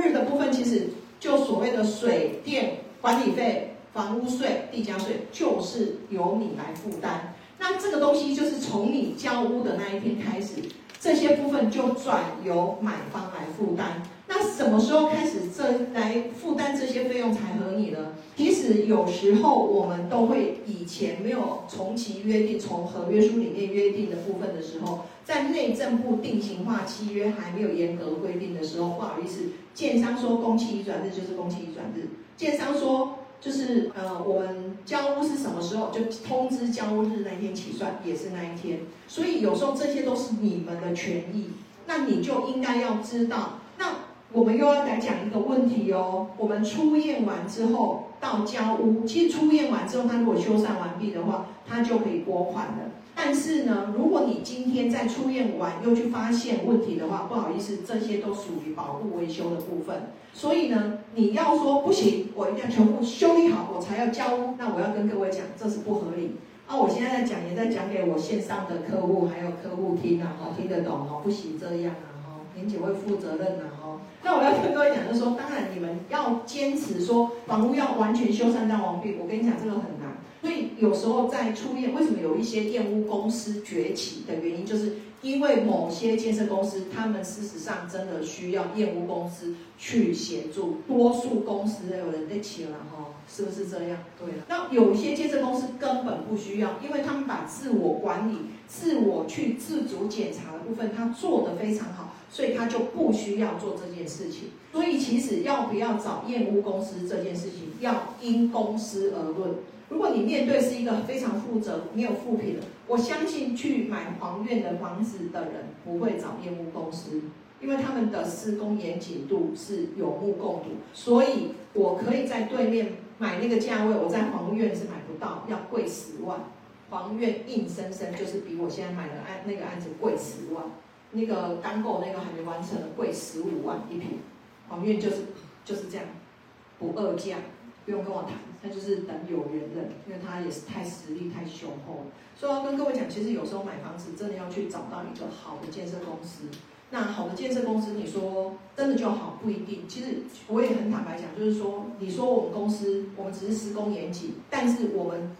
日的部分，其实就所谓的水电管理费、房屋税、地价税，就是由你来负担。那这个东西就是从你交屋的那一天开始，这些部分就转由买方来负担。那什么时候开始这来负担这些费用才合理呢？其实有时候我们都会以前没有从其约定，从合约书里面约定的部分的时候，在内政部定型化契约还没有严格规定的时候，不好意思，建商说公期移转日就是公期移转日，建商说就是呃我们交屋是什么时候就通知交屋日那一天起算也是那一天，所以有时候这些都是你们的权益，那你就应该要知道。我们又要来讲一个问题哦。我们初验完之后到交屋，其实初验完之后，他如果修缮完毕的话，他就可以拨款了。但是呢，如果你今天在初验完又去发现问题的话，不好意思，这些都属于保护维修的部分。所以呢，你要说不行，我一定要全部修理好，我才要交屋，那我要跟各位讲，这是不合理。啊，我现在在讲，也在讲给我线上的客户还有客户听啊，好听得懂哦，不行这样啊，哈，林姐会负责任的哦。那我要跟各位讲，就是说，当然你们要坚持说房屋要完全修缮到完毕，我跟你讲这个很难。所以有时候在出院，为什么有一些验屋公司崛起的原因，就是因为某些建设公司，他们事实上真的需要验屋公司去协助。多数公司都有人在起了哈，是不是这样？对。那有一些建设公司根本不需要，因为他们把自我管理、自我去自主检查的部分，他做得非常好。所以他就不需要做这件事情。所以其实要不要找验屋公司这件事情，要因公司而论。如果你面对是一个非常负责、没有负评的，我相信去买黄院的房子的人不会找业务公司，因为他们的施工严谨度是有目共睹。所以我可以在对面买那个价位，我在黄院是买不到，要贵十万。黄院硬生生就是比我现在买的案那个案子贵十万。那个单购那个还没完成的，贵十五万一平，黄院就是就是这样，不二价，不用跟我谈，他就是等有缘人，因为他也是太实力太雄厚了。所以我要跟各位讲，其实有时候买房子真的要去找到一个好的建设公司。那好的建设公司，你说真的就好不一定。其实我也很坦白讲，就是说，你说我们公司我们只是施工严谨，但是我们。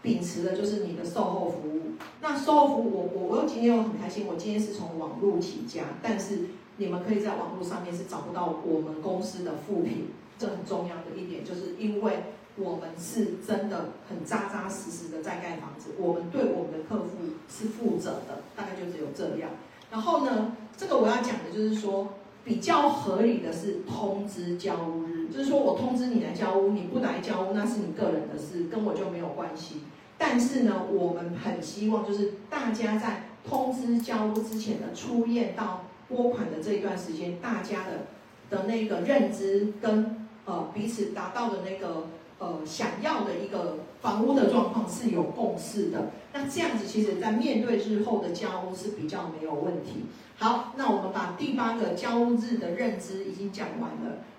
秉持的就是你的售后服务。那售后服务，我我我今天又很开心，我今天是从网络起家，但是你们可以在网络上面是找不到我们公司的副品，这很重要的一点，就是因为我们是真的很扎扎实实的在盖房子，我们对我们的客户是负责的，大概就只有这样。然后呢，这个我要讲的就是说，比较合理的是通知交屋。就是说我通知你来交屋，你不来交屋那是你个人的事，跟我就没有关系。但是呢，我们很希望就是大家在通知交屋之前的出验到拨款的这一段时间，大家的的那个认知跟呃彼此达到的那个呃想要的一个房屋的状况是有共识的。那这样子其实，在面对日后的交屋是比较没有问题。好，那我们把第八个交屋日的认知已经讲完了。